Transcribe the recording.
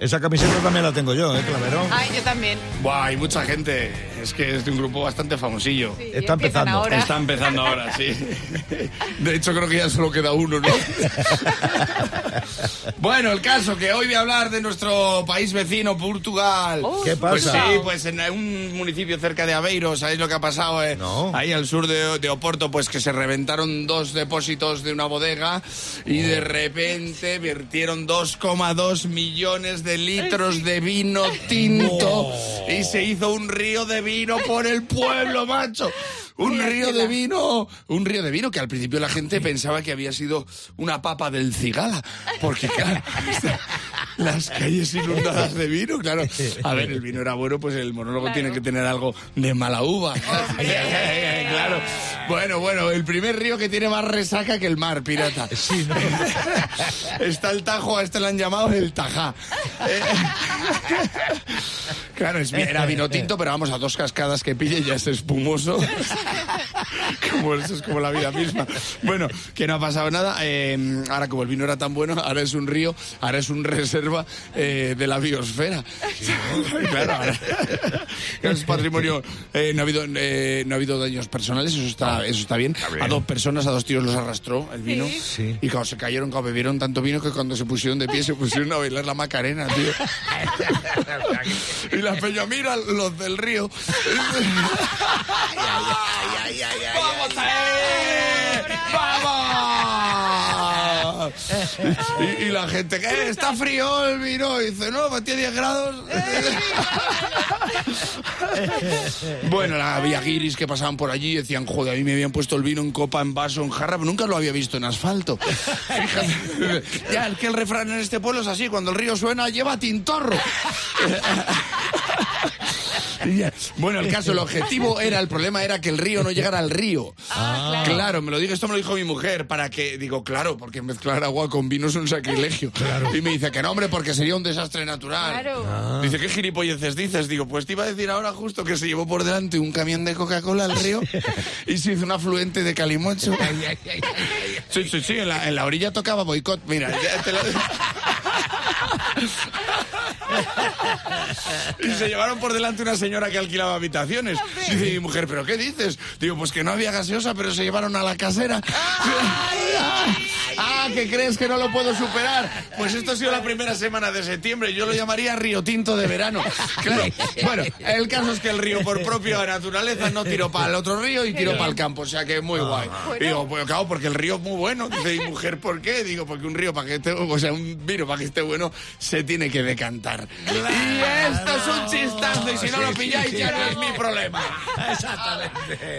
Esa camiseta también la tengo yo, ¿eh, Claverón? Ay, yo también. Buah, hay mucha gente. Es que es de un grupo bastante famosillo. Sí, Está empezando. ahora. Está empezando ahora, sí. De hecho, creo que ya solo queda uno, ¿no? Bueno, el caso que hoy voy a hablar de nuestro país vecino, Portugal. Oh, ¿Qué Pues pasa? sí, pues en un municipio cerca de Aveiro, ¿sabéis lo que ha pasado? eh? No. Ahí al sur de, de Oporto, pues que se reventaron dos depósitos de una bodega y de repente vertieron 2,2 millones de litros de vino tinto y se hizo un río de vino por el pueblo, macho. Un río de vino, un río de vino que al principio la gente pensaba que había sido una papa del cigala, porque claro, las calles inundadas de vino, claro. A ver, el vino era bueno, pues el monólogo Claro. tiene que tener algo de mala uva. claro. Bueno, bueno, el primer río que tiene más resaca que el mar, pirata. Sí, ¿no? Está el Tajo, a este le han llamado el Tajá. Eh, Claro, es- era vino tinto, pero vamos a dos cascadas que pille ya es espumoso. Como eso es como la vida misma. Bueno, que no ha pasado nada. eh, ahora como el vino era tan bueno, ahora es un río, ahora es un reserva eh, de la biosfera. claro, ahora es patrimonio. eh, no, ha habido, no ha habido daños personales, eso está, eso está bien. A dos personas, a dos tíos los arrastró el vino. Sí. Y cuando se cayeron, cuando bebieron tanto vino que cuando se pusieron de pie se pusieron a bailar la macarena, tío. y la peña, mira los del río. ¡Vamos a Y, y la gente, ¿qué? ¿Está frío el vino? Y dice, no, pues tiene 10 grados. bueno, la- había guiris que pasaban por allí y decían, joder, a mí me habían puesto el vino en copa, en vaso, en jarra, pero nunca lo había visto en asfalto. Fíjate. ya, es que el refrán en este pueblo es así, cuando el río suena, lleva tintorro. Bueno, el caso, el objetivo era, el problema era que el río no llegara al río. Ah, claro. me lo digo, esto me lo dijo mi mujer, para que, digo, claro, porque mezclar agua con vino es un sacrilegio. Y me dice que no, hombre, porque sería un desastre natural. Claro. Dice, ¿qué gilipolleces dices? Digo, pues te iba a decir ahora justo que se llevó por delante un camión de Coca-Cola al río y se hizo un afluente de calimocho. Sí, sí, sí, en la, en la orilla tocaba boicot. Mira, ya te lo... Y se llevaron por delante una señora que alquilaba habitaciones. Dice mi mujer, ¿pero qué dices? Digo, pues que no había gaseosa, pero se llevaron a la casera. Ah, ¿que crees que no lo puedo superar? Pues esto ha sido la primera semana de septiembre. Yo lo llamaría Río Tinto de verano. Claro. Bueno, el caso es que el río, por propia naturaleza, no tiró para el otro río y tiró para el campo. O sea que muy guay. Y digo, pues claro, porque el río es muy bueno. Dice mi mujer, ¿por qué? Digo, porque un río para que esté, o sea, un vino para que esté bueno, se tiene que decantar. Y esto es un chistazo y si no lo pilláis ya no es mi problema. Exactamente.